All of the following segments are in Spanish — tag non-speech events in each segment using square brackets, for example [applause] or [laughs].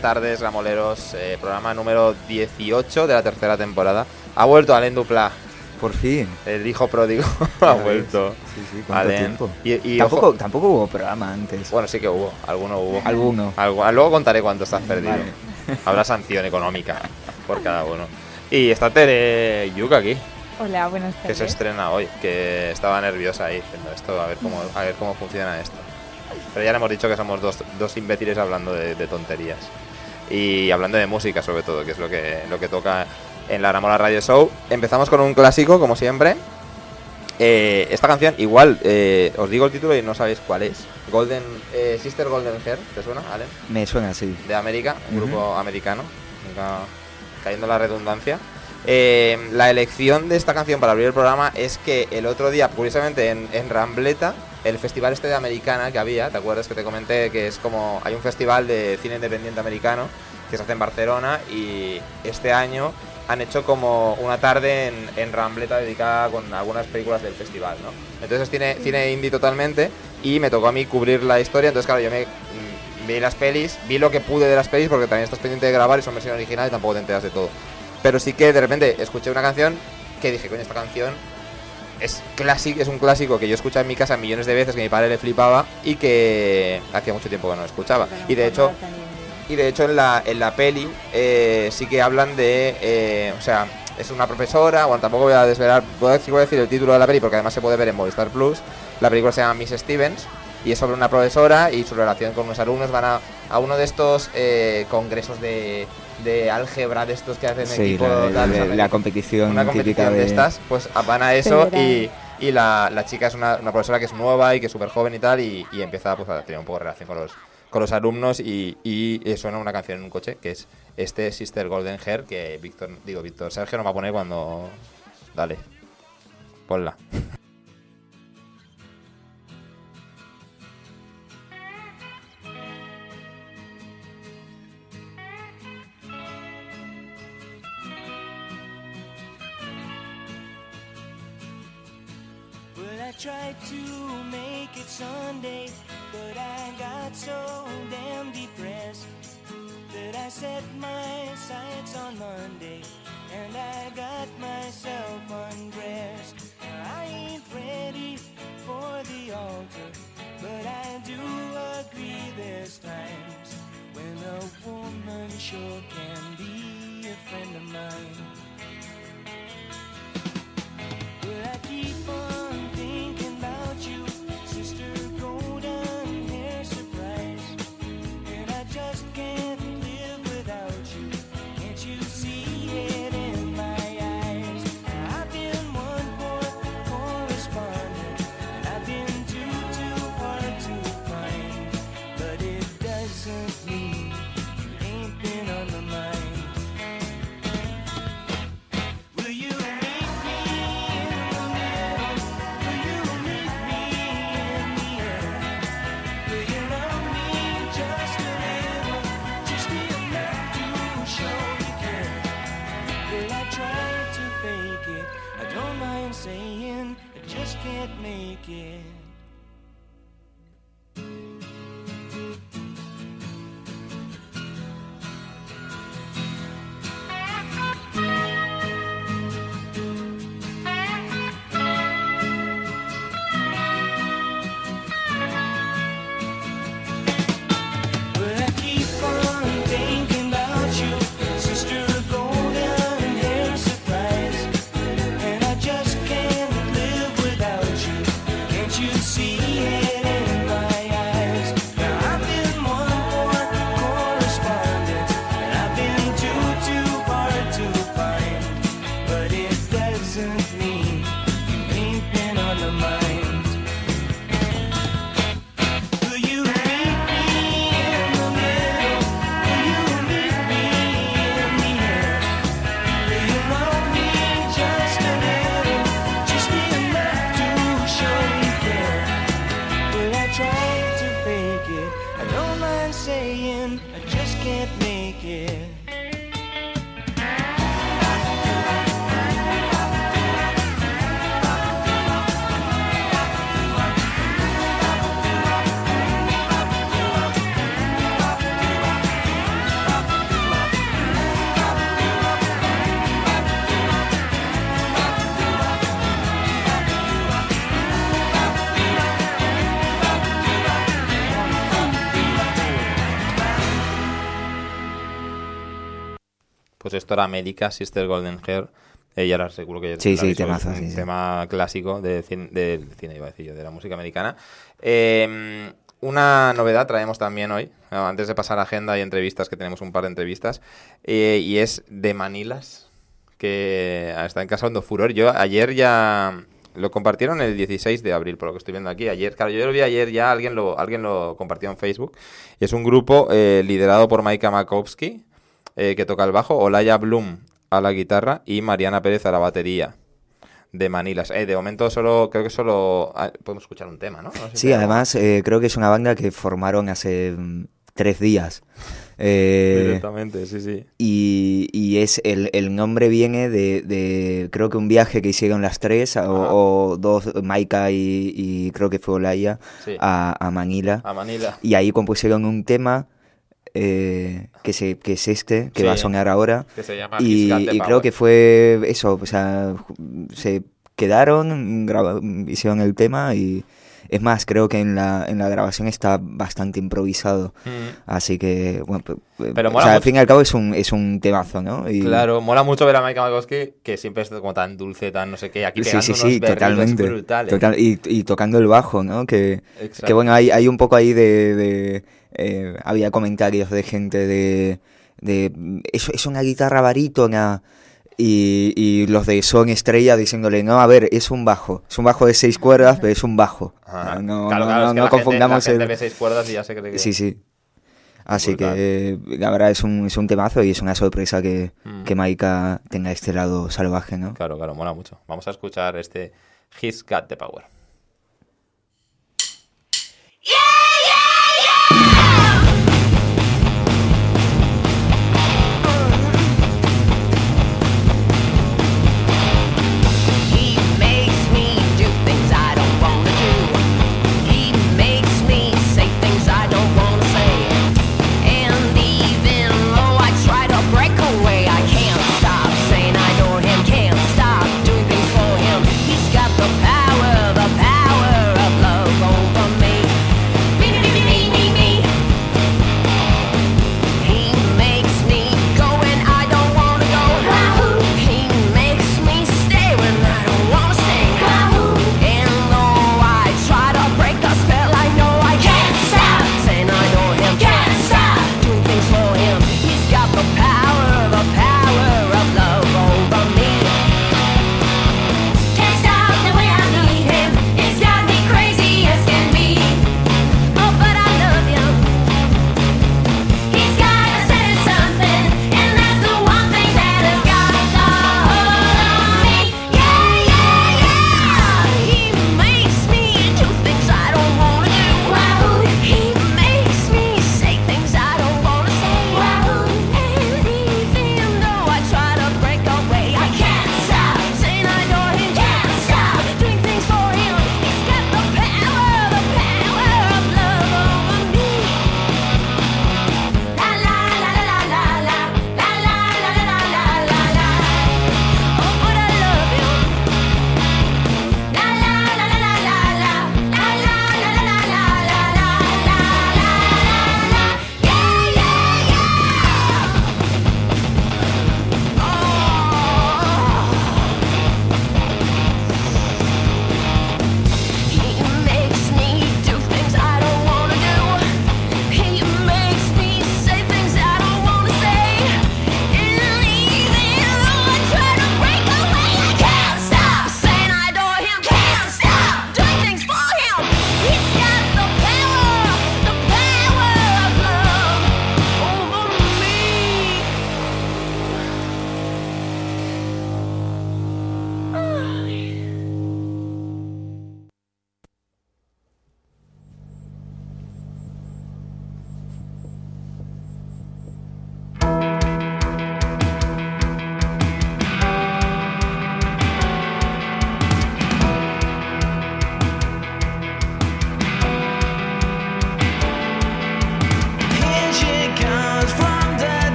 tardes, Ramoleros. eh, programa número 18 de la tercera temporada. Ha vuelto Alain Dupla, Por fin. el hijo pródigo. [laughs] Ha vuelto. Sí, sí, cuánto Alain. tiempo. Y, y tampoco, ojo- tampoco hubo programa antes. bueno, sí que hubo, alguno hubo. Alguno. Algu- luego contaré cuánto estás perdido. Vale. [laughs] Habrá sanción económica por cada uno. Y está Tere Yuka aquí, Hola, buenas que tardes. se estrena hoy, que estaba nerviosa ahí diciendo esto, a ver cómo, a ver cómo funciona esto. Pero ya le hemos dicho que somos dos, dos imbéciles hablando de, de tonterías. Y hablando de música sobre todo, que es lo que, lo que toca en la Ramola Radio Show. Empezamos con un clásico, como siempre. Eh, esta canción, igual, eh, os digo el título y no sabéis cuál es. Golden eh, Sister Golden Hair, ¿te suena, Ale? Me suena así. de América, un Ujú. grupo americano, nunca cayendo en la redundancia. Eh, la elección de esta canción para abrir el programa es que el otro día, curiosamente, en, en Rambleta, el festival este de americana que había, ¿te acuerdas que te comenté que es como hay un festival de cine independiente americano que se hace en Barcelona y este año han hecho como una tarde en, en Rambleta dedicada con algunas películas del festival, ¿no? Entonces es cine, cine indie totalmente y me tocó a mí cubrir la historia, entonces claro, yo me mm, vi las pelis, vi lo que pude de las pelis porque también estás pendiente de grabar y son versión original y tampoco te enteras de todo. Pero sí que de repente escuché una canción que dije, coño, esta canción es clásico, es un clásico que yo escuchaba en mi casa millones de veces, que mi padre le flipaba y que hacía mucho tiempo que no lo escuchaba. Y de hecho, y de hecho en la, en la peli eh, sí que hablan de, eh, o sea, es una profesora, bueno, tampoco voy a desvelar, voy a, decir, voy a decir el título de la peli porque además se puede ver en Movistar Plus. La película se llama Miss Stevens y es sobre una profesora y su relación con unos alumnos. Van a, a uno de estos eh, congresos de, de álgebra, de estos que hacen Sí, equipo, la, tal, la- competición, una competición de de estas, pues van a eso y, y la, la chica es una, una profesora que es nueva y que es súper joven y tal y, y empieza pues, a tener un poco de relación con los, con los alumnos y, y, eh, suena una canción en un coche que es este Sister Golden Hair que Víctor, digo Víctor, Sergio nos va a poner cuando... Dale, ponla. Tried to make it Sunday, but I got so damn depressed that I set my sights on Monday and I got myself undressed. I ain't ready for the altar, but I do agree there's times when a woman sure can be a friend of mine. Can't make it. Era América, Sister Golden Hair. Y ahora seguro que Sí, sí, temazo, es un sí, sí. tema clásico de cine, del cine, iba a decir yo, de la música americana. Eh, una novedad traemos también hoy, antes de pasar a agenda y entrevistas, que tenemos un par de entrevistas, eh, y es de Manilas, que está causando furor. Yo ayer ya lo compartieron el 16 de abril, por lo que estoy viendo aquí. Ayer, claro, yo lo vi ayer ya, alguien lo, alguien lo compartió en Facebook. Es un grupo eh, liderado por Maika Makowski, eh, que toca el bajo, Olaya Bloom a la guitarra y Mariana Pérez a la batería. De Manilas. Eh, de momento solo, creo que solo ah, podemos escuchar un tema, ¿no? No sé si Sí, además eh, creo que es una banda que formaron hace mm, tres días. [laughs] Eh, Directamente, sí, sí. y, y es el, el nombre viene de, de creo que un viaje que hicieron las tres o, dos, Maika y, y creo que fue Olaya Sí. a, a Manila. A Manila. Y ahí compusieron un tema eh, que, se, que es este, que Sí. va a sonar ahora. Que se llama Y, y creo que fue eso, o sea, se quedaron, hicieron el tema y es más, creo que en la, en la grabación está bastante improvisado. Mm. Así que, bueno, pe- pe- Pero o mola sea, al fin y al cabo es un, es un temazo, ¿no? Y- Claro, mola mucho ver a Maika Makowski, que siempre es como tan dulce, tan no sé qué, aquí pegando sí, unos sí, berridos totalmente. brutales. Total- y, y tocando el bajo, ¿no? Que, que bueno, hay, hay un poco ahí de... de, eh, había comentarios de gente de... de es, es una guitarra barítona y, y los de Son Estrella diciéndole, no, a ver, es un bajo. Es un bajo de seis cuerdas, pero es un bajo. No, Claro, no, claro, no- es que no la confundamos gente, la gente el... ve seis cuerdas y ya se cree que... Sí, sí. Así Brutal. que la verdad es un, es un temazo y es una sorpresa que, Mm. que Maika tenga este lado salvaje, ¿no? Claro, claro, mola mucho. Vamos a escuchar este He's Got the Power. He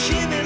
shimmy.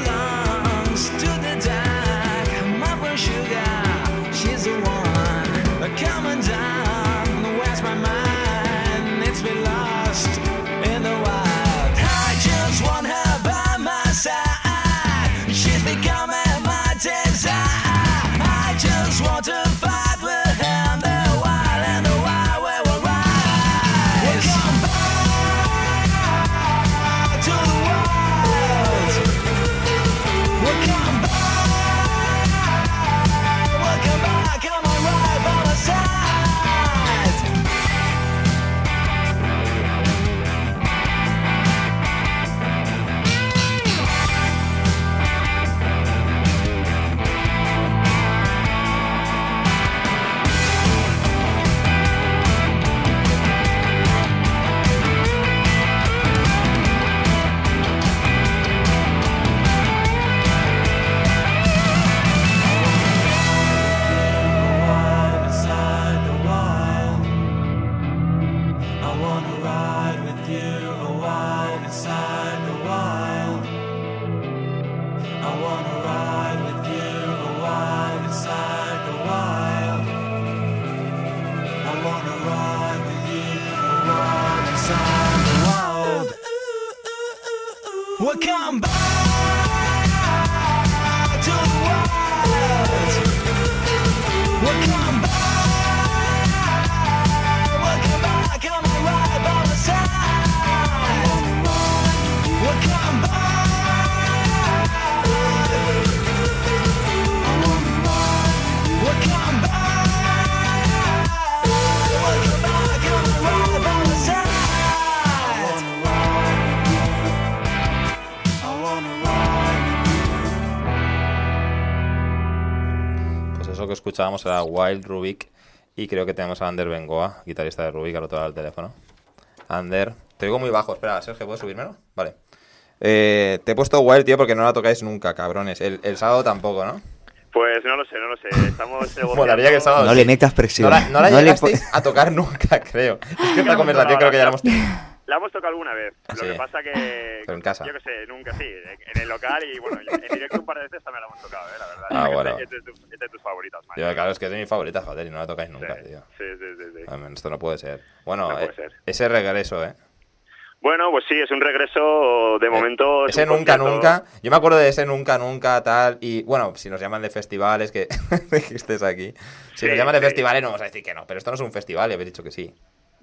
Escuchábamos era Wild Rubik. Y creo que tenemos a Ander Bengoa, guitarrista de Rubik, al otro lado del teléfono. Ander, te oigo muy bajo. Espera, Sergio, ¿puedes subírmelo? Vale. Eh, te he puesto Wild, tío, porque no la tocáis nunca, cabrones. El, el sábado tampoco, ¿no? Pues no lo sé, no lo sé. Estamos. [laughs] Molaría que el sábado. No le metas presión. No la, no la No le llegasteis a tocar nunca, creo. Es que esta conversación creo que ya la hemos tenido. La hemos tocado alguna vez. Lo Sí. que pasa que. [laughs] Pero en casa. Yo que sé, nunca, sí. En el local y bueno, en directo un par de veces también la hemos tocado, ¿eh? La verdad. Ah, Yo bueno. Es de, tus- es de tus favoritas, Mario. Yo, claro, es que es de mis favoritas, joder, y no la tocáis nunca, sí, tío. sí, sí, sí, Esto no puede ser. Bueno, No puede eh, ser. ese regreso, ¿eh? Bueno, pues sí, es un regreso de momento. es Ese un nunca, nunca. Yo me acuerdo de ese nunca, nunca, tal. Y bueno, si nos llaman de festivales, que, [laughs] que estés aquí. Si Sí, nos llaman de sí. festivales, no vamos a decir que no. Pero esto no es un festival y habéis dicho que sí.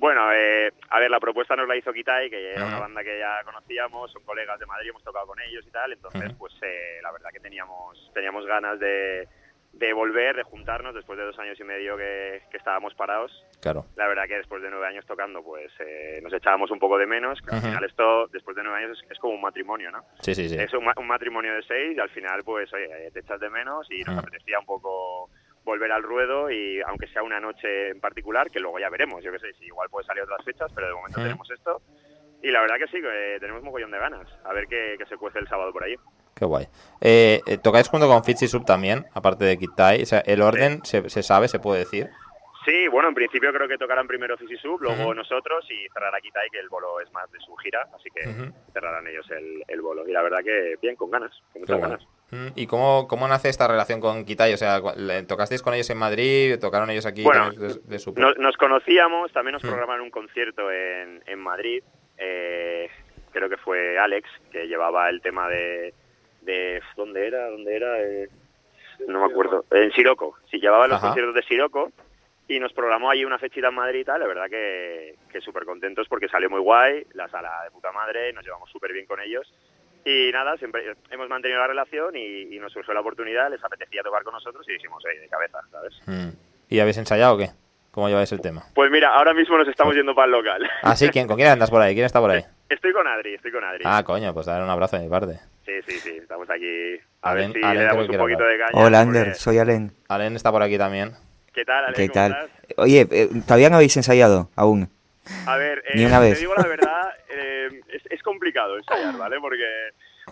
Bueno, eh, a ver, la propuesta nos la hizo Kitai, que era una banda que ya conocíamos, son colegas de Madrid, hemos tocado con ellos y tal, entonces pues eh, la verdad que teníamos teníamos ganas de, de volver, de juntarnos después de dos años y medio que, que estábamos parados. Claro. La verdad que después de nueve años tocando, pues eh, nos echábamos un poco de menos, que al final esto, después de nueve años, es, es como un matrimonio, ¿no? Sí, sí, sí. Es un, un matrimonio de seis y al final, pues, oye, te echas de menos y nos apetecía un poco volver al ruedo y aunque sea una noche en particular, que luego ya veremos, yo qué sé, si igual puede salir otras fechas, pero de momento tenemos esto. Y la verdad que sí, que tenemos mogollón de ganas. A ver qué, qué se cuece el sábado por ahí. Qué guay. Eh, eh, ¿Tocáis junto con Fitzy Sub también, aparte de Kitai? O sea, ¿el orden se, se sabe, se puede decir? Sí, bueno, en principio creo que tocarán primero Sub, luego nosotros y cerrará Kitai, que el bolo es más de su gira, así que cerrarán ellos el, el bolo. Y la verdad que bien, con ganas, con muchas ganas. ¿Y cómo, cómo nace esta relación con Kitai? O sea, ¿tocasteis con ellos en Madrid? ¿Tocaron ellos aquí? Bueno, de, de su- Nos, nos conocíamos, también nos programaron un concierto en, en Madrid. eh, creo que fue Alex, que llevaba el tema de... de ¿Dónde era? ¿Dónde era? Eh, no me acuerdo. En Siroco. Sí, llevaba los Ajá. conciertos de Siroco y nos programó allí una fechita en Madrid y tal. La verdad que, que súper contentos porque salió muy guay, la sala de puta madre, nos llevamos súper bien con ellos. Y nada, siempre hemos mantenido la relación y, y nos surgió la oportunidad, les apetecía tocar con nosotros y dijimos, oye, de cabeza, ¿sabes? Mm. ¿Y habéis ensayado o qué? ¿Cómo lleváis el tema? Pues mira, ahora mismo nos estamos yendo para el local. Ah, sí, ¿quién, ¿con quién andas por ahí? ¿Quién está por ahí? [laughs] Estoy con Adri, estoy con Adri. Ah, coño, pues dar un abrazo de mi parte. Sí, sí, sí, estamos aquí a Alen- ver si Alen le damos un poquito hablar. de caña. Hola, porque- Ander, soy Alen. Alen está por aquí también. ¿Qué tal, Ale? ¿Qué ¿Cómo tal? estás? Oye, eh, todavía no habéis ensayado aún. A ver, eh, Ni una vez. te digo la verdad, [laughs] eh, es, es complicado ensayar, ¿vale? Porque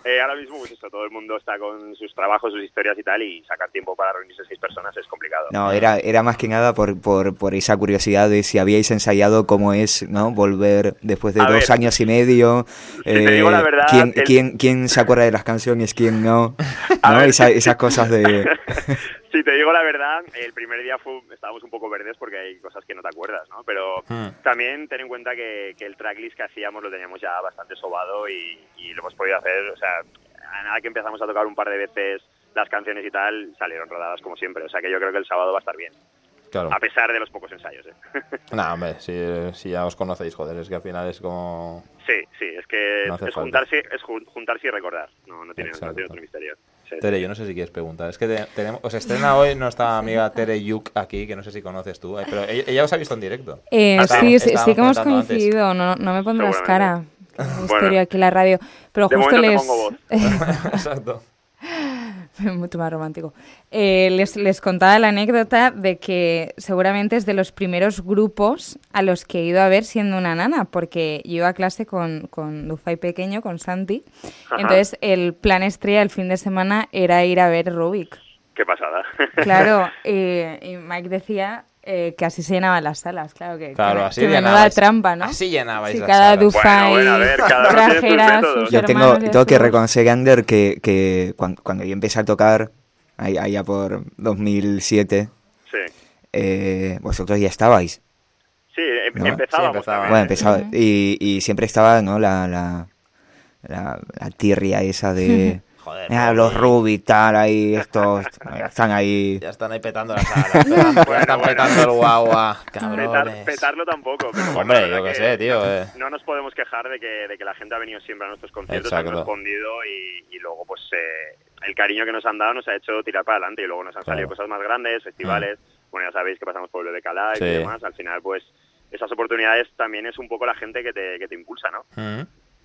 eh, ahora mismo, pues esto, todo el mundo está con sus trabajos, sus historias y tal, y sacar tiempo para reunirse seis personas es complicado. No, era, era más que nada por, por, por esa curiosidad de si habíais ensayado cómo es, ¿no? Volver después de A dos ver, años y medio. [laughs] te digo la verdad, ¿quién, el- quién, quién se acuerda de las canciones, quién no? [laughs] A ¿No? Esa- esas cosas de... si te digo la verdad, el primer día fue, estábamos un poco verdes porque hay cosas que no te acuerdas, ¿no? Pero Hmm. también ten en cuenta que, que el tracklist que hacíamos lo teníamos ya bastante sobado y, y lo hemos podido hacer, o sea, a nada que empezamos a tocar un par de veces las canciones y tal, salieron rodadas como siempre. O sea que yo creo que el sábado va a estar bien, Claro. a pesar de los pocos ensayos. ¿eh? [laughs] No, hombre, si, si ya os conocéis, joder, es que al final es como... sí, sí, es que No es, juntarse, es jun- juntarse y recordar. No, no tiene, no tiene otro misterio. Sí, sí. Tere, yo no sé si quieres preguntar. Es que te- tenemos, os estrena hoy nuestra amiga Tere Yuk aquí, que no sé si conoces tú, eh, pero ella, ella os ha visto en directo. Eh, Estábamos- sí, sí, sí que hemos coincidido, no, no me pondrás cara. [laughs] Qué Bueno. misterio aquí en la radio. Pero De justo te les. pongo voz. [laughs] [laughs] Exacto. [laughs] Mucho más romántico. Eh, les, les contaba la anécdota de que seguramente es de los primeros grupos a los que he ido a ver siendo una nana, porque yo iba a clase con, con Dufay pequeño, con Santi. Ajá. Entonces, el plan estrella el fin de semana era ir a ver Rubik. Qué pasada. Claro, y, [laughs] y Mike decía eh, que así se llenaban las salas, claro que, Claro, que, así que llenabais. trampa, ¿no? Así llenabais Sí, cada salas. Dufay Bueno, bueno, a ver, cada uno tiene sus trajera métodos. sus Yo tengo, y que reconocer, Ander, que, que cuan- cuando, yo empecé a tocar, allá por 2007, sí. eh, vosotros ya estabais. Sí, em- ¿No? empezábamos. Sí, empezaba. Bueno, empezaba. Y, y siempre estaba, ¿no? La, la, la, la tirria esa de. [laughs] Joder, "Ah, Rubik". los Rubik, tal, ahí, [laughs] estos. están ahí. Ya están ahí petando la sala. ya están bueno. petando el guagua. Petar- petarlo tampoco. Pero Hombre, yo qué sé, tío, eh. No nos podemos quejar de que, de que la gente ha venido siempre a nuestros conciertos, Exacto. han respondido y, y luego pues eh, el cariño que nos han dado nos ha hecho tirar para adelante y luego nos han Claro. salido cosas más grandes, festivales. Bueno, ya sabéis que pasamos por el de Calais Sí. y demás. Al final pues esas oportunidades también es un poco la gente que te, que te impulsa, ¿no? Mm.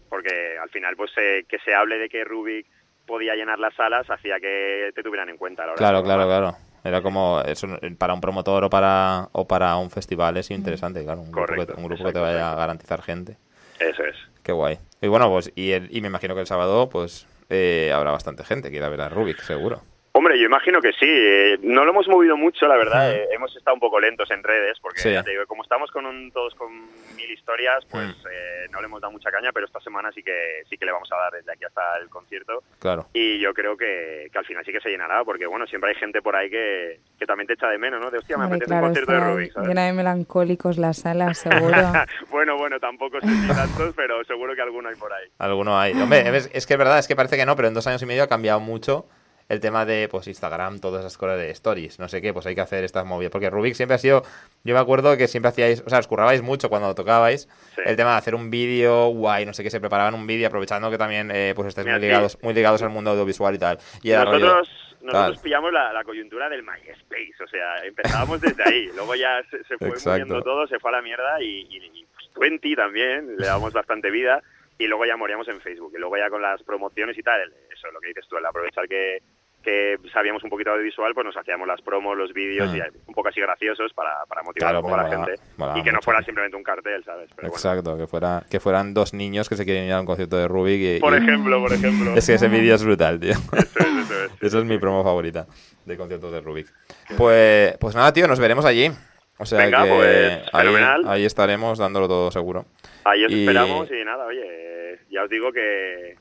Porque al final pues eh, que se hable de que Rubik podía llenar las salas hacía que te tuvieran en cuenta a la hora Claro, claro, claro. Era como eso para un promotor o para o para un festival es interesante, claro, un grupo, que, un grupo que te vaya a garantizar gente. Eso es. Qué guay. Y bueno, pues y, el- y me imagino que el sábado pues eh, habrá bastante gente que irá a ver a Rubik, seguro. Hombre, yo imagino que sí. Eh, No lo hemos movido mucho, la verdad. Mm. Eh, hemos estado un poco lentos en redes, porque Sí. ya te digo, como estamos con un- todos con mil historias, pues Mm. eh, no le hemos dado mucha caña, pero esta semana sí que sí que le vamos a dar desde aquí hasta el concierto. Claro. Y yo creo que, que al final sí que se llenará, porque bueno, siempre hay gente por ahí que, que también te echa de menos, ¿no? De hostia, me Hombre, apetece claro, un concierto de Rubik, ¿sabes? llena de melancólicos la sala, seguro. [laughs] bueno, bueno, tampoco sé si tantos, pero seguro que alguno hay por ahí. Alguno hay. Hombre, es, es que es verdad, es que parece que no, pero en dos años y medio ha cambiado mucho el tema de pues Instagram, todas esas cosas de stories, no sé qué, pues hay que hacer estas movidas. Porque Rubik siempre ha sido, yo me acuerdo que siempre hacíais, o sea, os currabais mucho cuando tocabais, Sí. el tema de hacer un vídeo guay, no sé qué, se preparaban un vídeo aprovechando que también eh, pues estáis Mira, muy sí. ligados, muy ligados al mundo audiovisual y tal. Y era rollo- nosotros nosotros tal. pillamos la, la coyuntura del MySpace, o sea, empezábamos desde ahí, [laughs] luego ya se, se fue moviendo todo, se fue a la mierda y, y, y, pues, Twenty también, le damos bastante vida y luego ya moríamos en Facebook y luego ya con las promociones y tal, eso lo que dices tú, el aprovechar que, que sabíamos un poquito de audiovisual, pues nos hacíamos las promos, los vídeos Mm. y un poco así graciosos para, para motivar Claro, un poco a la gente y que no fuera simplemente un cartel, ¿sabes? Pero bueno. Exacto, que fuera que fueran dos niños que se quieren ir a un concierto de Rubik y, Por y- ejemplo, por ejemplo. es que ese vídeo es brutal, tío. Eso es, eso es. [laughs] Esa es mi promo favorita de conciertos de Rubik. Pues, pues nada, tío, nos veremos allí. O sea Venga, que pues, ahí, fenomenal. ahí estaremos dándolo todo seguro. Ahí os Y- esperamos y nada, oye, ya os digo que,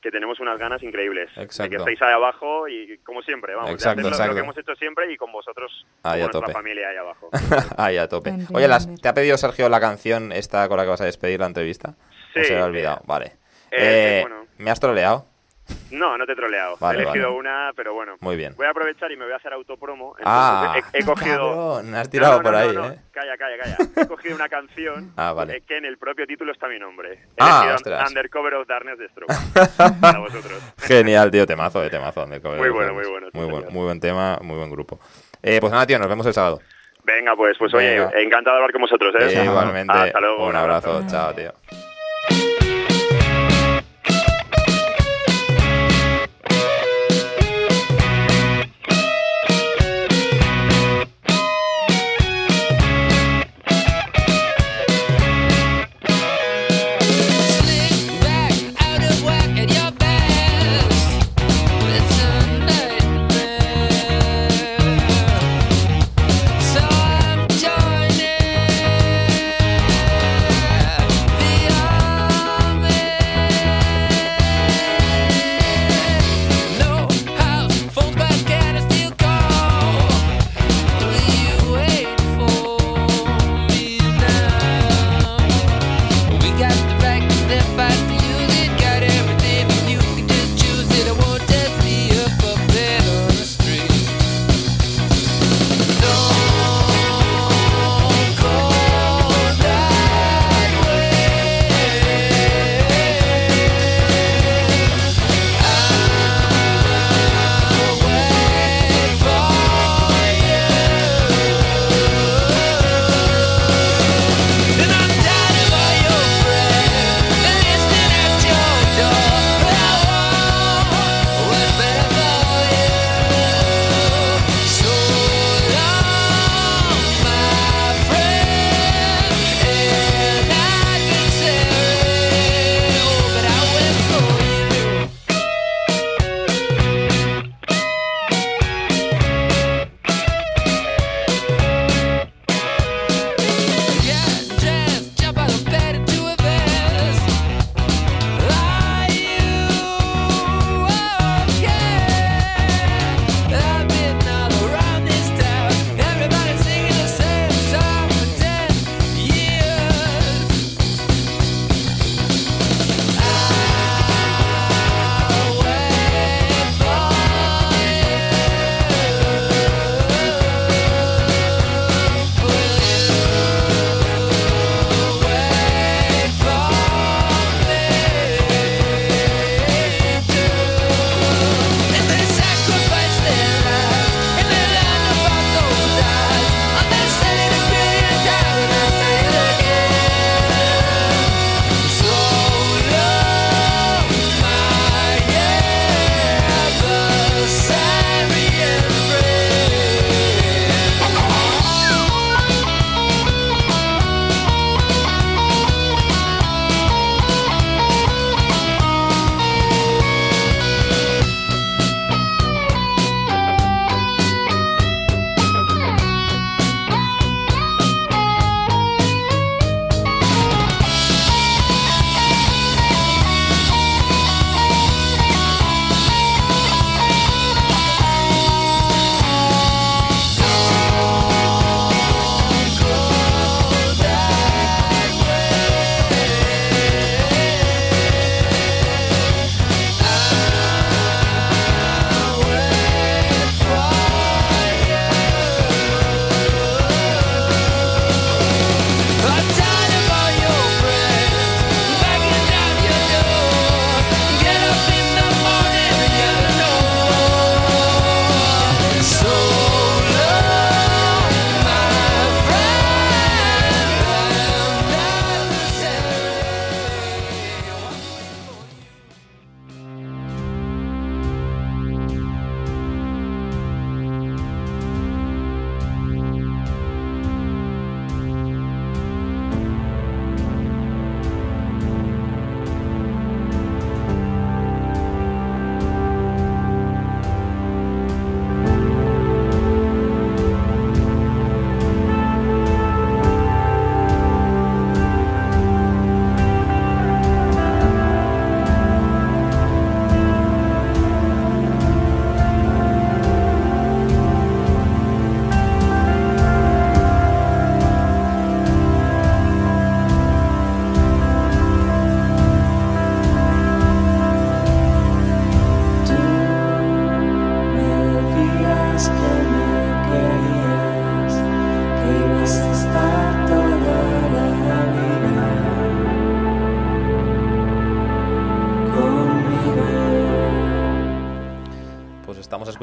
que tenemos unas ganas increíbles. De Exacto. que estéis ahí abajo y como siempre, vamos, de Exacto, hacer lo- exacto. que hemos hecho siempre y con vosotros, Ahí a tope. nuestra familia ahí abajo. [laughs] ahí a tope. Oye, las-. ¿te ha pedido Sergio la canción esta con la que vas a despedir la entrevista? Sí, ¿O se me ha olvidado? Vale. Eh, Eh, bueno. ¿Me has troleado? No, no te he troleado. Vale, he elegido vale. una, pero bueno. Muy bien. Voy a aprovechar y me voy a hacer autopromo. Ah, he, he cogido... cabrón, has tirado No, no, por ahí. ¿eh? Calla, calla, calla. [laughs] He cogido una canción Ah, vale. eh, que en el propio título está mi nombre. He Ah, ostras. Undercover of Darkness de Strokes. [laughs] Para vosotros. Genial, tío, temazo, de temazo. de cover Muy bueno, muy bueno, Muy buen, muy buen tema, muy buen grupo. Eh, pues nada, tío, nos vemos el sábado. Venga, pues, pues oye, Venga. encantado de hablar con vosotros, ¿eh? Eh, igualmente, Hasta luego. un abrazo. Chao, tío.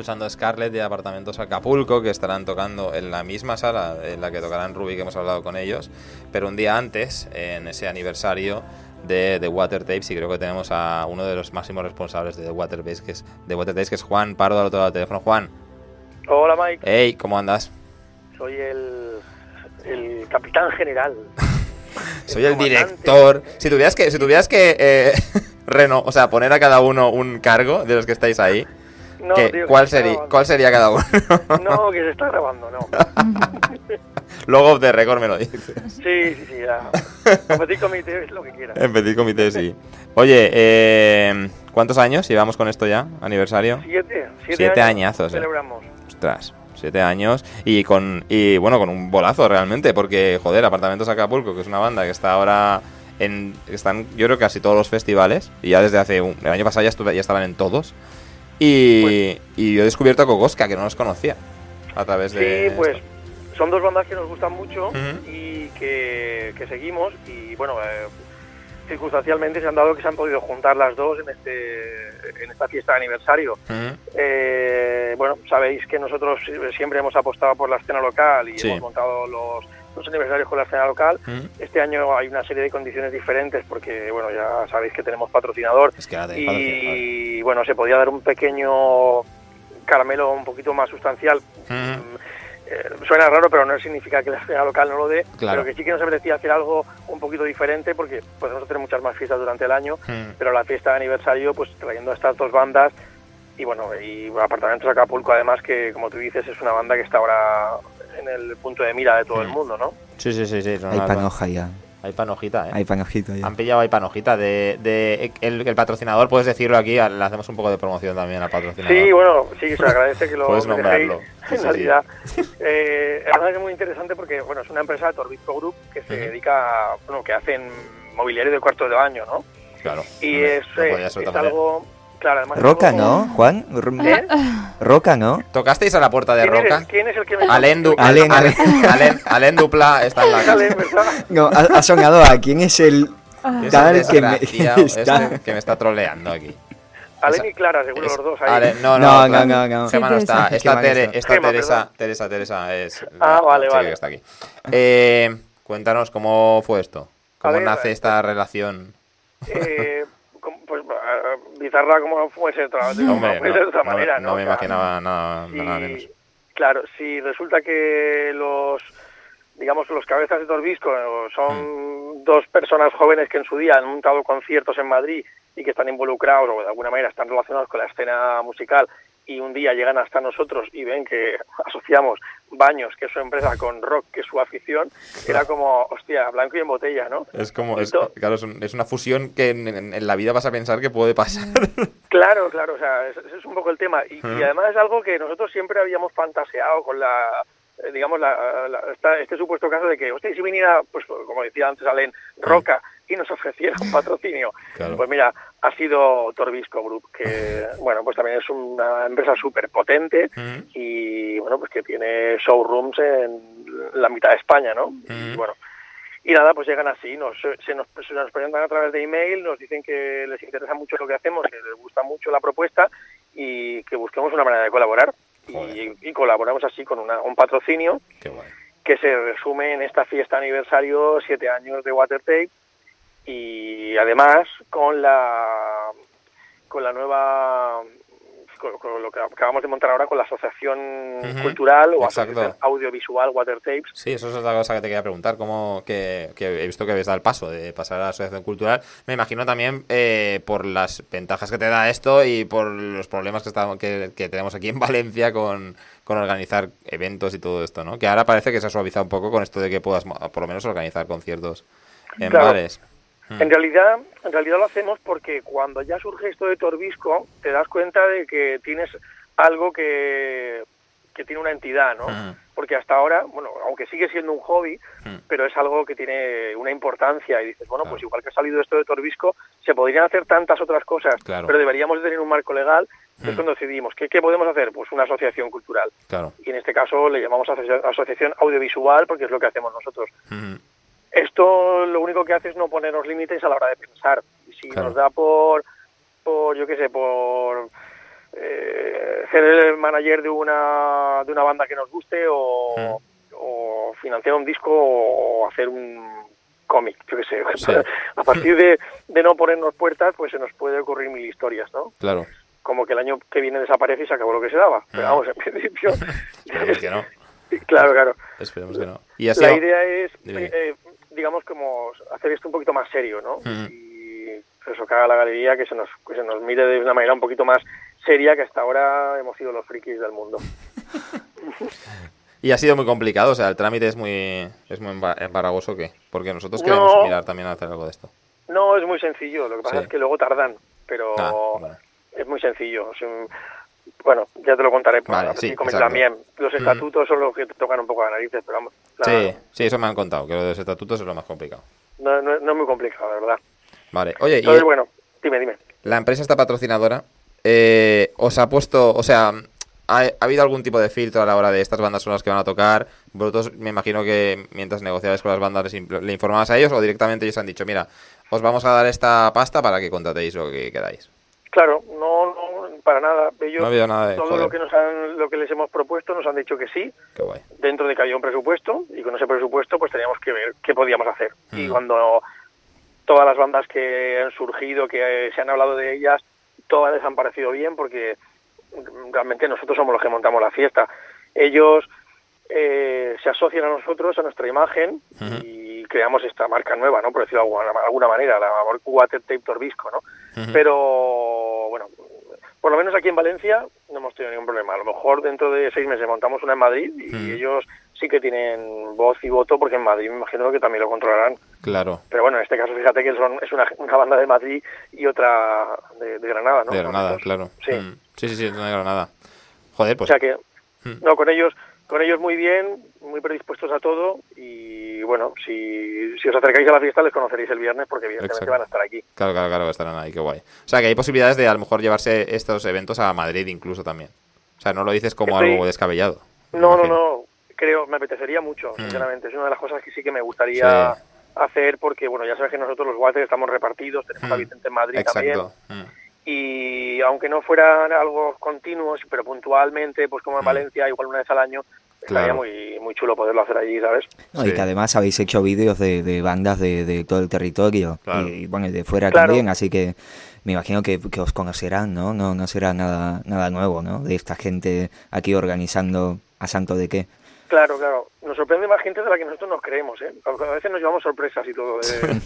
Escuchando Scarlett de Apartamentos Acapulco, que estarán tocando en la misma sala en la que tocarán Ruby, que hemos hablado con ellos, pero un día antes, en ese aniversario de The Water Tapes, y creo que tenemos a uno de los máximos responsables de The Water Tapes, que es, de Water Tapes, que es Juan Pardo, al otro lado del teléfono. Juan, Hola Mike, hey, ¿cómo andas? soy el, el capitán general. [laughs] Soy el director. Si tuvieras que, si tuvieras que eh, [laughs] reno, o sea, poner a cada uno un cargo de los que estáis ahí, No, ¿qué- tío, ¿cuál, sería. ¿cuál sería cada uno? [laughs] No, que se está grabando, no. [laughs] Luego off the record me lo dices. Sí, sí, sí, ya. Petit comité es lo que quieras. En petit comité, sí. Oye, eh, ¿cuántos años llevamos con esto ya? ¿Aniversario? Siete, siete, Siete años añazos, eh. Celebramos. Ostras, siete años y con y bueno, con un bolazo realmente, porque joder, Apartamentos Acapulco, que es una banda que está ahora en están yo creo casi todos los festivales y ya desde hace un, el año pasado ya estuve, ya estaban en todos. Y, y yo he descubierto a Kokoska, que no los conocía a través de Sí, pues esto. son dos bandas que nos gustan mucho Ujú. y que, que seguimos y bueno, eh, circunstancialmente se han dado que se han podido juntar las dos en este en esta fiesta de aniversario. Ujú. Eh, bueno, sabéis que nosotros siempre hemos apostado por la escena local y Sí. hemos montado los, los aniversarios con la escena local. Ujú. Este año hay una serie de condiciones diferentes porque, bueno, ya sabéis que tenemos patrocinador Es que te- joder. Y, bueno, se podía dar un pequeño caramelo un poquito más sustancial. Eh, suena raro, pero no significa que la escena local no lo dé, Claro. pero que sí que nos apetecía hacer algo un poquito diferente porque podemos hacer muchas más fiestas durante el año, pero la fiesta de aniversario, pues trayendo a estas dos bandas y bueno, y Apartamentos Acapulco además que como tú dices es una banda que está ahora en el punto de mira de todo el mundo, ¿no? Sí, sí, sí, sí. Hay panoja ya. Hay panojita, ¿eh? Hay panojito ya. Han pillado ahí panojita de, de el, el patrocinador, puedes decirlo aquí, le hacemos un poco de promoción también al patrocinador. Sí, bueno, sí, se agradece que lo Puedes dejéis, nombrarlo. [laughs] Sí, en sí, realidad. Eh, además es muy interesante porque, bueno, es una empresa, Torbisco Group, que se Ujú. dedica, a, bueno, que hacen mobiliario de cuarto de baño, ¿no? Claro. Y es, no eh, es algo, claro, además... es Roca, ¿no, Juan? R- ¿Eh? [laughs] Roca, ¿no? ¿Tocasteis a la puerta de ¿Quién, Roca? eres- ¿Quién es el que me... [laughs] Alen, Du- Alen, Alen, [laughs] Alen- Alen Dupla está en la casa. No, ha, ha sonado a quién es el Es tal el que me desgraciado está... este que me está troleando aquí. Alen y Clara, seguro Es- los dos ahí. Ale- no, No, no, no, no, no. Gema no está. Gema Tere- está. está Gema, Teresa. Teresa, Teresa es la- Ah, vale, vale. que está aquí. Eh, cuéntanos cómo fue esto. ¿Cómo ver, nace eh, esta relación? Eh, bizarra como puede ser de otra, Hombre, de manera, no ¿no? me imaginaba nada, si- nada menos. Claro, si resulta que los, digamos, los cabezas de Torbisco eh, son Mm. dos personas jóvenes que en su día han montado conciertos en Madrid y que están involucrados o de alguna manera están relacionados con la escena musical y un día llegan hasta nosotros y ven que asociamos Baños, que es su empresa, con rock, que es su afición, era como, hostia, blanco y en botella, ¿no? Es como, es, claro, es, un- es una fusión que en, en- en la vida vas a pensar que puede pasar. [laughs] Claro, claro, o sea, ese es un poco el tema. Y, además es algo que nosotros siempre habíamos fantaseado con la, eh, digamos, la, la- esta- este supuesto caso de que, hostia, ¿y si viniera, pues como decía antes Alen, Roca y nos ofreciera un [laughs] patrocinio. Claro. Pues mira, ha sido Torbisco Group, que, bueno, pues también es una empresa súper potente y, bueno, pues que tiene showrooms en la mitad de España, ¿no? Y bueno, y nada, pues llegan así, nos, se, nos, se nos presentan a través de email, nos dicen que les interesa mucho lo que hacemos, que les gusta mucho la propuesta y que busquemos una manera de colaborar. Y, colaboramos así con una- un patrocinio Qué que se resume en esta fiesta aniversario, siete años de Watertape, y además con la con la nueva con, con lo que acabamos de montar ahora con la asociación cultural o exacto. asociación audiovisual Watertapes Sí, eso es otra cosa que te quería preguntar, cómo que, que he visto que habéis dado el paso de pasar a la asociación cultural. Me imagino también eh, por las ventajas que te da esto y por los problemas que, estamos, que, que tenemos aquí en Valencia con, con organizar eventos y todo esto, ¿no? Que ahora parece que se ha suavizado un poco con esto de que puedas por lo menos organizar conciertos en Claro. bares. Mm. En realidad, en realidad lo hacemos porque cuando ya surge esto de Torbisco, te das cuenta de que tienes algo que, que tiene una entidad, ¿no? Ujú. Porque hasta ahora, bueno, aunque sigue siendo un hobby, Mm. pero es algo que tiene una importancia y dices, bueno, Claro. pues igual que ha salido esto de Torbisco, se podrían hacer tantas otras cosas, Claro. pero deberíamos de tener un marco legal. Es cuando decidimos, ¿qué, ¿qué podemos hacer? Pues una asociación cultural. Claro. Y en este caso le llamamos asocia- asociación audiovisual porque es lo que hacemos nosotros. Esto lo único que hace es no ponernos límites a la hora de pensar. Y si Claro. nos da por, por yo qué sé, por eh, ser el manager de una, de una banda que nos guste o, o financiar un disco o hacer un cómic, yo qué sé. Sí. [laughs] A partir de, de no ponernos puertas, pues se nos puede ocurrir mil historias, ¿no? Claro. Como que el año que viene desaparece y se acabó lo que se daba. Pero Mm. vamos, en principio... [laughs] Esperemos que no. [laughs] claro, claro. Esperemos que no. Y así La idea es, eh, digamos, como hacer esto un poquito más serio, ¿no? Mm. Y eso que haga la galería, que se nos que se nos mire de una manera un poquito más seria que hasta ahora hemos sido los frikis del mundo. [laughs] Y ha sido muy complicado, o sea, el trámite es muy es muy emba- embarragoso, ¿qué? Porque nosotros No. queremos mirar también a hacer algo de esto. No es muy sencillo, lo que pasa Sí. es que luego tardan, pero Ah, bueno. es muy sencillo. Bueno, ya te lo contaré Vale, sí, también. Los estatutos son los que te tocan un poco las narices, pero vamos. la- Sí, sí, eso me han contado, que lo de los estatutos es lo más complicado. no, no- no es muy complicado, la verdad. Vale, oye, Entonces, y bueno, dime, dime. la empresa esta patrocinadora eh, os ha puesto, o sea, ¿ha, ha habido algún tipo de filtro a la hora de estas bandas son las que van a tocar? Vosotros me imagino que mientras negociabais con las bandas le informabas a ellos o directamente ellos han dicho, mira, os vamos a dar esta pasta para que contratéis lo que queráis. Claro, no, no para nada. Ellos, No ha habido nada de, todo joder. lo que nos han, lo que les hemos propuesto nos han dicho que sí, Qué guay. dentro de que había un presupuesto y con ese presupuesto pues teníamos que ver qué podíamos hacer. Y Mm. cuando todas las bandas que han surgido, que eh, se han hablado de ellas, todas les han parecido bien porque realmente nosotros somos los que montamos la fiesta. Ellos eh, se asocian a nosotros, a nuestra imagen y creamos esta marca nueva, ¿no? Por decirlo de alguna, manera, la Water Tape Torbisco, ¿no? Pero bueno, por lo menos aquí en Valencia no hemos tenido ningún problema. A lo mejor dentro de seis meses montamos una en Madrid y Mm. ellos sí que tienen voz y voto porque en Madrid me imagino que también lo controlarán. Claro, Pero bueno, en este caso fíjate que son, es una, una banda de Madrid y otra de, de Granada, ¿no? de Granada, claro. Sí. Mm. sí, sí, sí, de Granada. Joder, pues o sea que, Mm. no, con ellos, con ellos muy bien, muy predispuestos a todo y bueno, si, si os acercáis a la fiesta les conoceréis el viernes porque evidentemente Exacto. van a estar aquí. Claro, claro, claro, estarán ahí, qué guay. O sea, que hay posibilidades de a lo mejor llevarse estos eventos a Madrid incluso también. O sea, no lo dices como Estoy- algo descabellado. No, no, no, creo, me apetecería mucho, Mm. sinceramente. Es una de las cosas que sí que me gustaría Sí. hacer porque, bueno, ya sabes que nosotros los Water estamos repartidos, tenemos a Mm. Vicente en Madrid también. Exacto. Mm. Y aunque no fueran algo continuos, pero puntualmente, pues como en Mm. Valencia, igual una vez al año, estaría muy, muy chulo poderlo hacer allí, ¿sabes? No, Sí. Y que además habéis hecho vídeos de, de bandas de, de todo el territorio Claro. y, bueno, y de fuera Claro. también, así que me imagino que, que os conocerán, ¿no? ¿no? No será nada nada nuevo, ¿no? De esta gente aquí organizando a santo de qué. Claro, claro. Nos sorprende más gente de la que nosotros nos creemos, ¿eh? A a veces nos llevamos sorpresas y todo. De,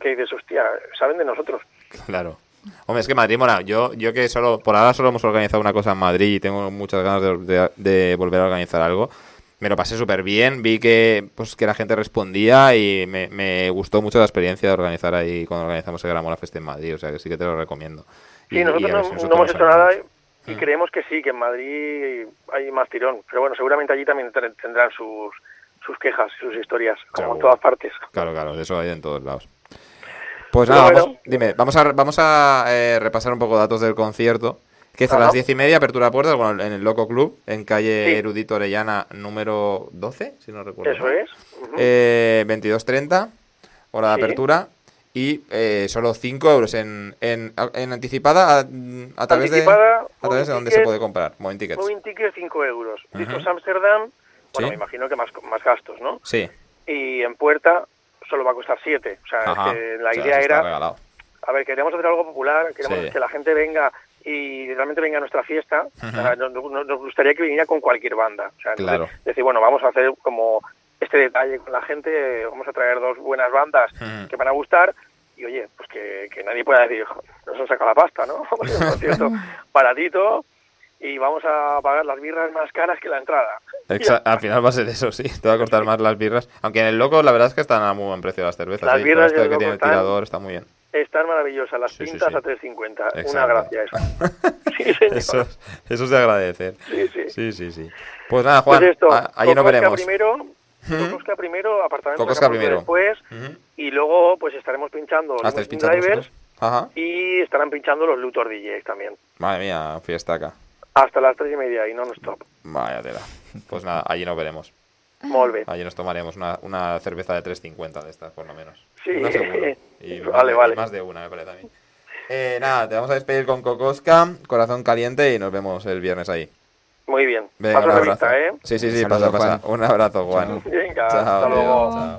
que dices, hostia, saben de nosotros. Claro. Hombre, es que Madrid mola. Yo, yo que solo, por ahora solo hemos organizado una cosa en Madrid y tengo muchas ganas de, de- de volver a organizar algo. Me lo pasé súper bien, vi que pues que la gente respondía y me, me gustó mucho la experiencia de organizar ahí cuando organizamos el Gramola Fest en Madrid, o sea que sí que te lo recomiendo. Sí, Y- nosotros no, si hemos hecho nada y Mm. creemos que sí, que en Madrid hay más tirón. Pero bueno, seguramente allí también ten- tendrán sus, sus quejas, sus historias, como en todas partes. Claro, claro, de eso hay en todos lados. Pues nada, bueno. vamos, dime, vamos a, vamos a eh, repasar un poco datos del concierto. Que es a las diez y media, apertura de puertas, bueno, en el Loco Club, en calle Sí. Erudito Orellana número 12, si no recuerdo. Eso es. Ujú. Eh, 22.30, hora de Sí. apertura. Y eh, solo 5 euros en, en, en anticipada a, a través Anticipada, de... A través de donde se puede comprar. Moving Tickets. Moving ticket 5 euros. Discos Amsterdam, bueno, Sí. me imagino que más, más gastos, ¿no? Sí. Y en puerta solo va a costar 7. O sea, es Ajá. que la O sea, idea era regalado. a ver, queremos hacer algo popular, queremos Sí. que la gente venga y realmente venga a nuestra fiesta. Nos, nos- nos gustaría que viniera con cualquier banda. O sea, entonces, decir, bueno, vamos a hacer como este detalle con la gente, vamos a traer dos buenas bandas que van a gustar y oye, pues que, que nadie pueda decir, "Jo, nos han sacado la pasta, ¿no? [laughs] Un concierto [laughs] baratito y vamos a pagar las birras más caras que la entrada. Al final va a ser eso, sí. Te va a costar más las birras. Aunque en el loco, la verdad es que están a muy buen precio las cervezas. Las. Y birras esto del que tiene el están- tirador está muy bien. Están maravillosas, las Sí, sí, pintas sí. a 3.50. Una gracia eso. [laughs] Sí, señor. Eso, eso es de agradecer. Sí, sí. Sí, sí, sí. Pues nada, Juan, Pues esto, a- allí nos veremos. primero. Cocosca primero, apartamento Cocosca primero. después, y luego pues estaremos pinchando Ah, los ¿estáis Limousine pinchando Drivers? Ajá. y estarán pinchando los Luthor DJs también. Madre mía, fiesta acá. Hasta las tres y media y non-stop. Vaya tela. Pues nada, allí nos veremos. Molt bé. Allí nos tomaremos una, una cerveza de 3.50 de estas, por lo menos. Sí. Una seguro. [laughs] Y más Vale, de, vale. y más de una, me parece a mí. Eh, nada, te vamos a despedir con Cocosca, corazón caliente y nos vemos el viernes ahí. Muy bien. Venga, Paso un revista, abrazo. ¿eh? Sí, sí, sí, Un saludo, pasa, pasa. Juan. Un abrazo, Juan. Venga, Chao, hasta tío, luego. chao.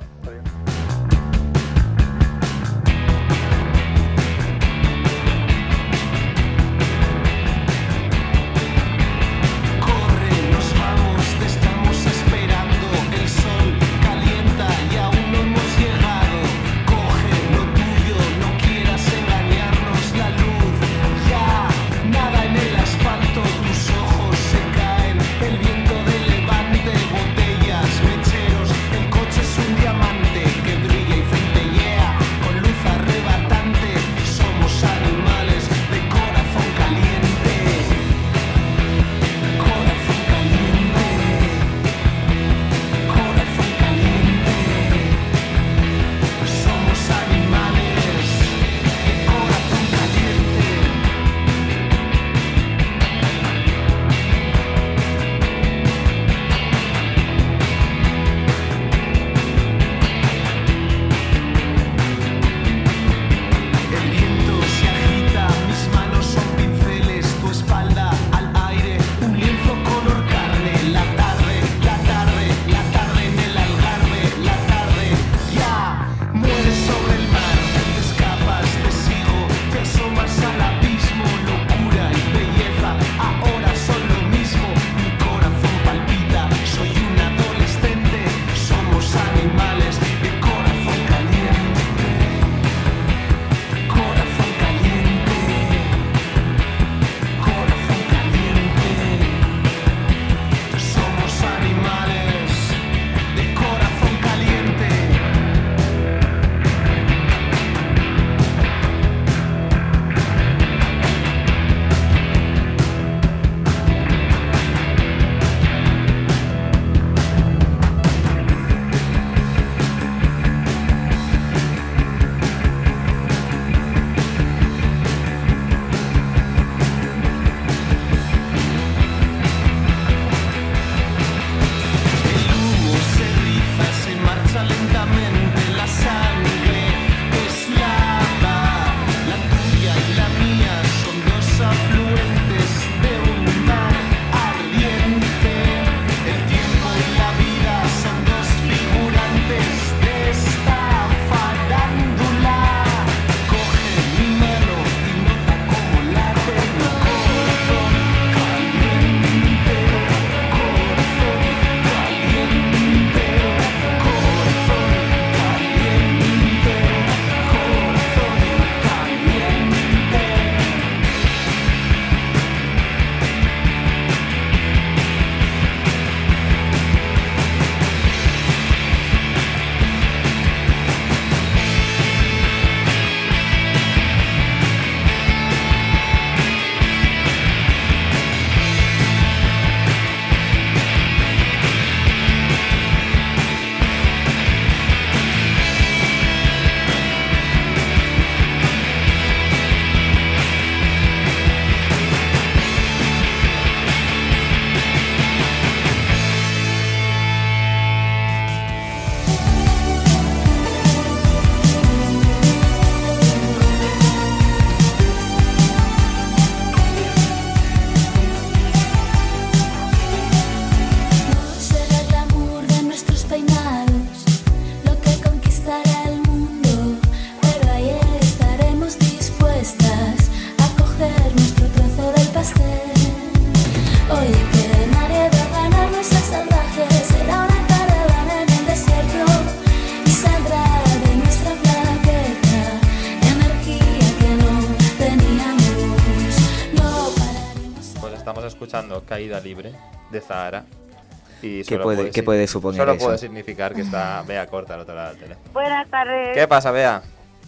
¿Qué solo puede- qué puede suponer Solo eso? puede significar que está Bea corta al otro lado del teléfono. Buenas tardes. ¿Qué pasa, Bea?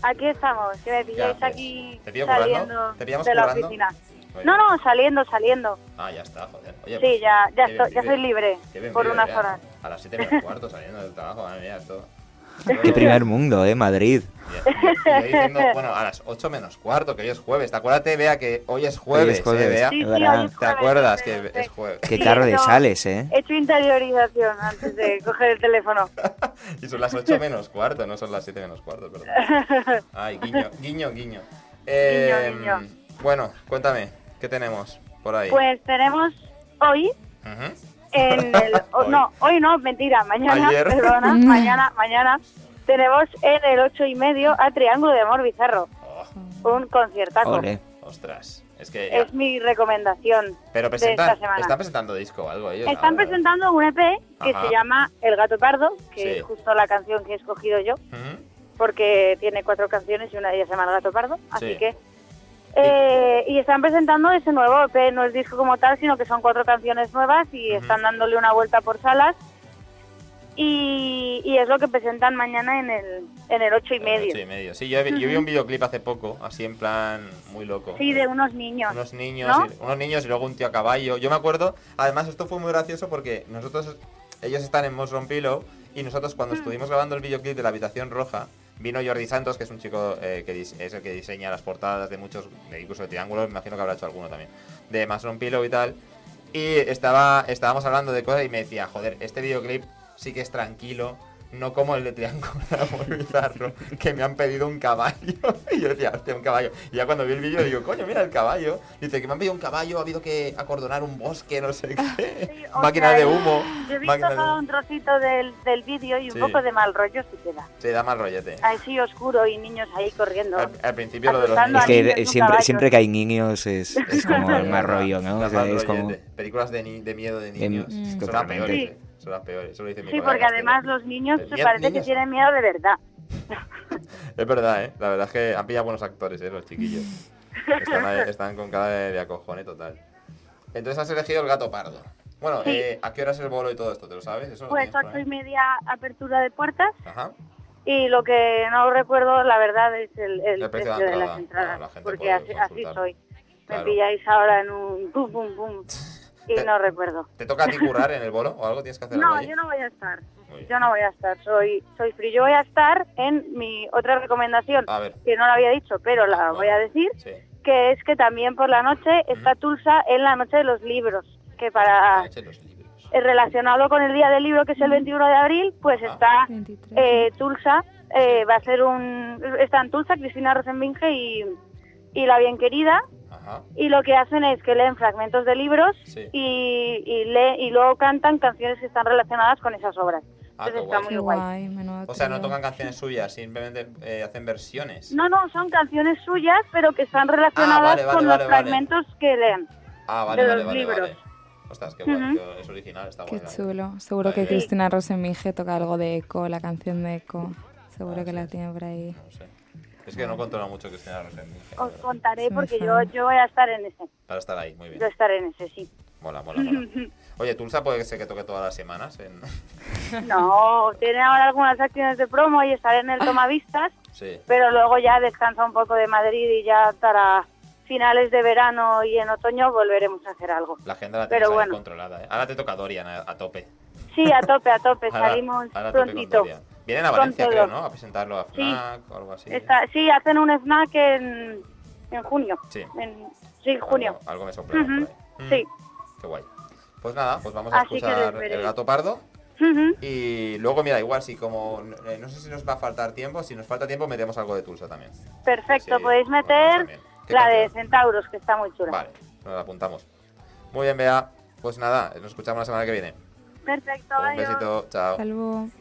Aquí estamos, que me pilláis aquí ¿Te saliendo ¿Te de la currando? oficina. Oye. No, no, saliendo, saliendo. Ah, ya está, joder. Oye, Sí, pues, ya, ya, estoy, bien ya soy libre por unas horas. A las 7 menos cuarto saliendo del trabajo, madre mía, esto. Qué primer mundo, ¿eh? Madrid. Y, y- bueno, a las 8 menos cuarto, que hoy es jueves. ¿Te acuérdate, Bea, que hoy es jueves? es jueves. ¿eh, Bea? Sí, sí, ¿verdad? hoy es ¿Te acuerdas sí, que es jueves? Qué Sí, tarde eso- sales, ¿eh? He hecho interiorización antes de [laughs] coger el teléfono. Y son las 8 menos cuarto, no son las 7 menos cuarto, perdón. [laughs] Ay, guiño, guiño, guiño. Eh. Bueno, cuéntame, ¿qué tenemos por ahí? Pues tenemos hoy Ujú. En el... [laughs] o- Hoy. No, hoy no, mentira, mañana, Ayer. perdona, [laughs] mañana, mañana, tenemos en el ocho y medio a Triángulo de Amor Bizarro. Oh, Un conciertazo. Ole. ostras, es que ya. Es mi recomendación Pero de esta semana. están presentando disco o algo ellos. Están ahora. presentando un EP que Ajá. se llama El Gato Pardo, que Sí. es justo la canción que he escogido yo, porque tiene cuatro canciones y una de ellas se llama El Gato Pardo, así Sí. que... eh, y están presentando ese nuevo EP, no es disco como tal, sino que son cuatro canciones nuevas y están dándole una vuelta por salas. Y, y es lo que presentan mañana en el, en el ocho y medio. Y medio. Sí, yo, vi- yo vi un videoclip hace poco, así en plan muy loco. Sí, de unos niños. unos niños, ¿no? y, unos niños y luego un tío a caballo. Yo me acuerdo, además esto fue muy gracioso porque nosotros, ellos están en Mos Pillow y nosotros cuando estuvimos grabando el videoclip de la habitación roja, vino Jordi Santos, que es un chico eh, que es el que diseña las portadas de muchos, incluso de Triángulo, me imagino que habrá hecho alguno también, de Más Pillow y tal. Y estaba, estábamos hablando de cosas y me decía, joder, este videoclip sí que es tranquilo, no como el de Triángulo muy bizarro, que me han pedido un caballo. [laughs] Y yo decía, hostia, un caballo. Y ya cuando vi el vídeo digo, coño, mira el caballo. Dice que me han pedido un caballo, ha habido que acordonar un bosque, no sé qué. [laughs] Sí, [laughs] Máquina sea, de humo. Yo he visto de todo un trocito del, del vídeo y un Sí. poco de mal rollo sí queda. Se da mal rollete. Así oscuro y niños ahí corriendo. Al, al principio lo de los niños. Es que niños, siempre, caballo. siempre que hay niños es, es como el más rollo, ¿no? O sea, mal es como... rollete. Películas de, ni- de miedo de De- niños. Mm. Son las totalmente. peores. Son las peores. Eso lo dice mi Sí, porque además los niños se parece niños. que tienen miedo de verdad. [laughs] Es verdad, ¿eh? La verdad es que han pillado buenos actores, ¿eh? Los chiquillos. Están, ahí- están con cara de, de acojone total. Entonces has elegido el gato pardo. Bueno, Sí. eh, ¿a qué hora es el bolo y todo esto? ¿Te lo sabes? ¿Eso Pues ocho y media apertura de puertas Ajá. y lo que no recuerdo, la verdad, es el, el El precio de de la las entrada. entradas. Claro, porque así, así soy. Claro. Me pilláis ahora en un pum, pum, pum [laughs] y Te- no recuerdo. ¿Te toca a ti currar en el bolo o algo? ¿Tienes que hacer No, yo no voy a estar. Yo no voy a estar, soy, soy free. Yo voy a estar en mi otra recomendación, A ver. que no la había dicho, pero la voy a decir, Sí. que es que también por la noche está Tulsa en la noche de los libros, que para Eche los libros. eh, relacionado con el día del libro que es el 21 de abril, pues Ah. está 23. eh, Tulsa, eh, va a ser un están Tulsa, Cristina Rosenbinge y, y la bien querida Ajá. y lo que hacen es que leen fragmentos de libros Sí. y, y, lee- y luego cantan canciones que están relacionadas con esas obras. Ah, Entonces está guay. Muy guay. guay, O sea, no tocan canciones suyas, simplemente eh, hacen versiones. No, no, son canciones suyas, pero que están relacionadas Ah, vale, vale, con vale, los vale. fragmentos que leen. Ah, vale, de vale, los vale, libros. vale. Ostras, qué guay, Ujú. que es original, está Qué guay. chulo. Seguro Vale. que Cristina Rosenminge toca algo de Eco, la canción de Eco. Seguro Ah, que sí. la tiene por ahí. No sé. Es que no controla mucho Cristina Rosenbinge, la Os contaré porque yo, yo voy a estar en ese. Para estar ahí, muy bien. Yo estaré en ese, sí. Mola, mola, mola. [laughs] Oye, Tulsa puede ser que toque todas las semanas. En... [laughs] No, tiene ahora algunas acciones de promo y estaré en el [laughs] Tomavistas, Sí. pero luego ya descansa un poco de Madrid y ya para finales de verano y en otoño volveremos a hacer algo. La agenda la tienes bueno. controlada. ¿eh? Ahora te toca Dorian a, a tope. Sí, a tope, a tope, Ahora- salimos ahora a tope con prontito. Vienen a Valencia, creo, ¿no? A presentarlo a Sí. FNAC o algo así. Está- sí, hacen un snack en, en junio. Sí. En, sí, junio. Algo, algo me Ujú, por ahí. Mm, Sí. Qué guay. Pues nada, pues vamos a Así escuchar. El Gato Pardo. Y luego, mira, igual si como... eh, no sé si nos va a faltar tiempo. Si nos falta tiempo, metemos algo de Tulsa también. Perfecto, Sí, podéis meter también. ¿Qué la de canción? Centauros, que está muy chula. Vale, nos la apuntamos. Muy bien, Bea. Pues nada, nos escuchamos la semana que viene. Perfecto, Un adiós. besito, chao. Hasta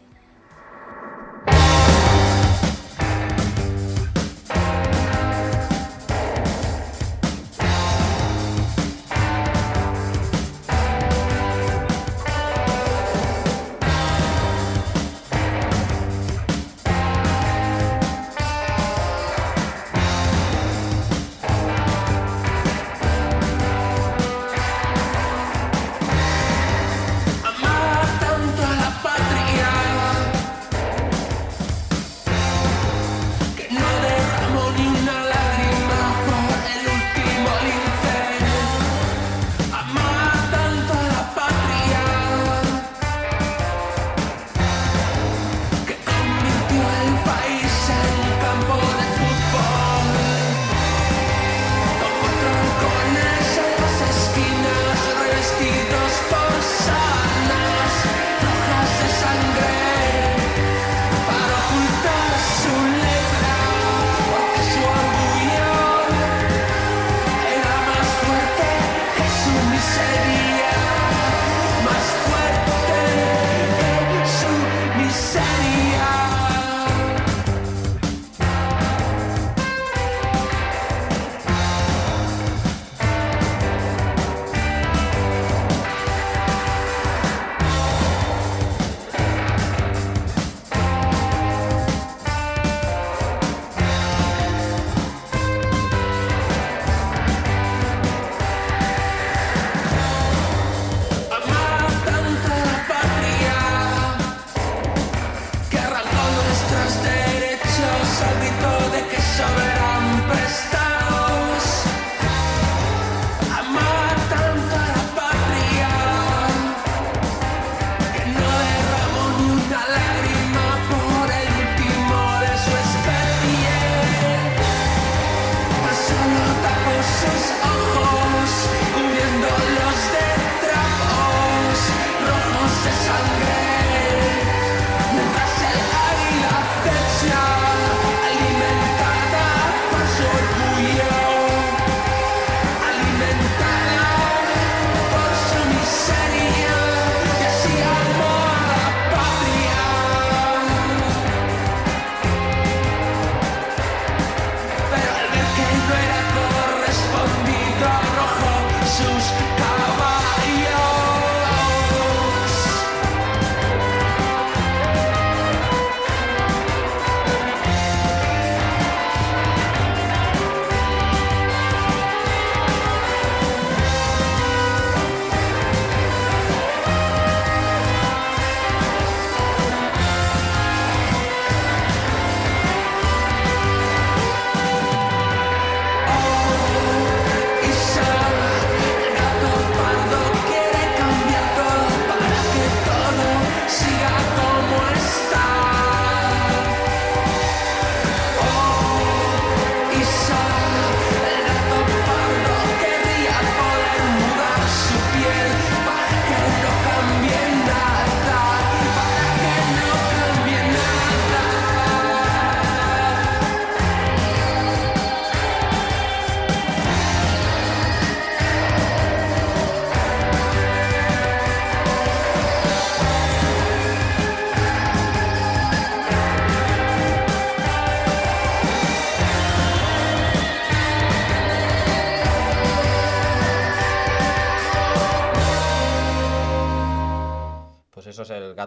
Danny.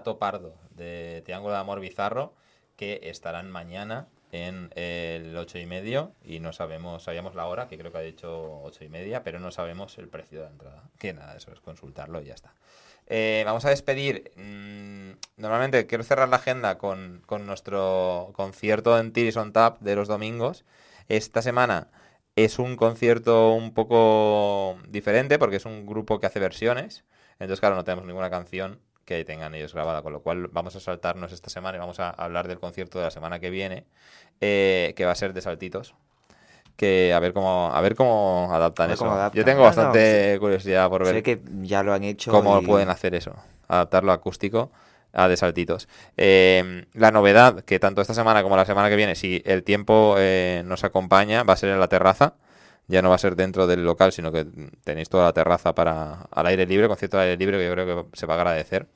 Gato pardo de Triángulo de Amor Bizarro, que estarán mañana en el 8 y medio y no sabemos, sabíamos la hora, que creo que ha dicho 8 y media, pero no sabemos el precio de la entrada. Que nada, eso es consultarlo y ya está. Eh, vamos a despedir. mm, normalmente quiero cerrar la agenda con, con nuestro concierto en Tiris on Tap de los domingos. Esta semana es un concierto un poco diferente porque es un grupo que hace versiones. Entonces, claro, no tenemos ninguna canción que tengan ellos grabada, con lo cual vamos a saltarnos esta semana y vamos a hablar del concierto de la semana que viene, eh, que va a ser de saltitos. Que a ver cómo a ver cómo adaptan eso. adaptan. Yo tengo No, no, bastante curiosidad por ver que ya lo han hecho. cómo y- pueden hacer eso, adaptarlo acústico a de saltitos. Eh, la novedad, que tanto esta semana como la semana que viene, si el tiempo eh, nos acompaña, va a ser en la terraza. Ya no va a ser dentro del local, sino que tenéis toda la terraza para al aire libre, concierto al aire libre, que yo creo que se va a agradecer.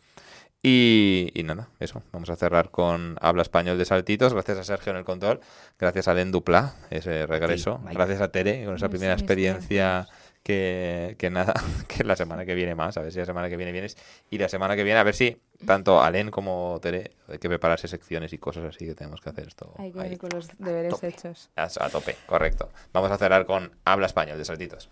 Y, y nada, eso. Vamos a cerrar con Habla Español de Saltitos. Gracias a Sergio en el control. Gracias a Len Dupla, ese regreso. Gracias a Tere, con esa primera experiencia que, que nada, [laughs] que la semana que viene más. A ver si la semana que viene vienes. Y la semana que viene, a ver si tanto Alen como Tere hay que prepararse secciones y cosas así que tenemos que hacer esto. Hay que ahí. ir con los deberes hechos. A, a tope, correcto. Vamos a cerrar con Habla Español de Saltitos.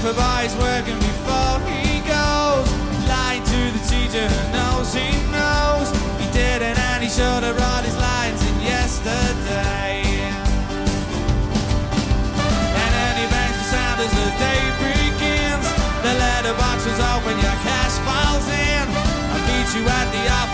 The paper boy's working before he goes. Lying to the teacher who knows he knows. He didn't and he should have brought his lines in yesterday. And then he bangs the sound as the day begins. The letterbox was open, your cash files in. I'll meet you at the office.